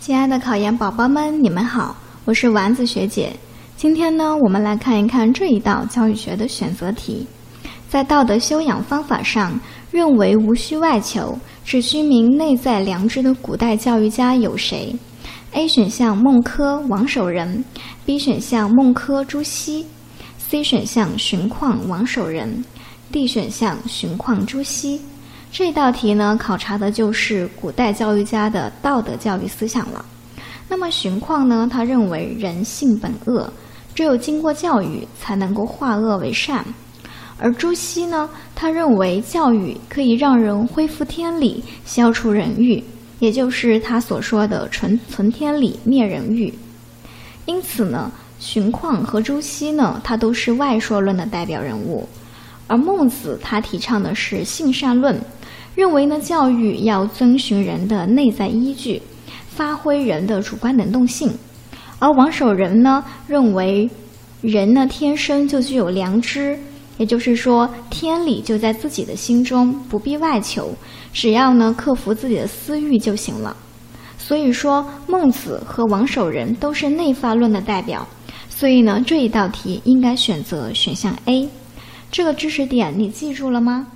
亲爱的考研宝宝们，你们好，我是丸子学姐。今天呢，我们来看一看这一道教育学的选择题。在道德修养方法上，认为无需外求，只需明内在良知的古代教育家有谁？A 选项孟轲、王守仁，B 选项孟轲、朱熹，C 选项荀况、王守仁，D 选项荀况、朱熹。这道题呢，考察的就是古代教育家的道德教育思想了。那么荀况呢，他认为人性本恶，只有经过教育才能够化恶为善；而朱熹呢，他认为教育可以让人恢复天理，消除人欲，也就是他所说的“存存天理，灭人欲”。因此呢，荀况和朱熹呢，他都是外说论的代表人物，而孟子他提倡的是性善论。认为呢，教育要遵循人的内在依据，发挥人的主观能动性；而王守仁呢，认为人呢天生就具有良知，也就是说，天理就在自己的心中，不必外求，只要呢克服自己的私欲就行了。所以说，孟子和王守仁都是内发论的代表，所以呢，这一道题应该选择选项 A。这个知识点你记住了吗？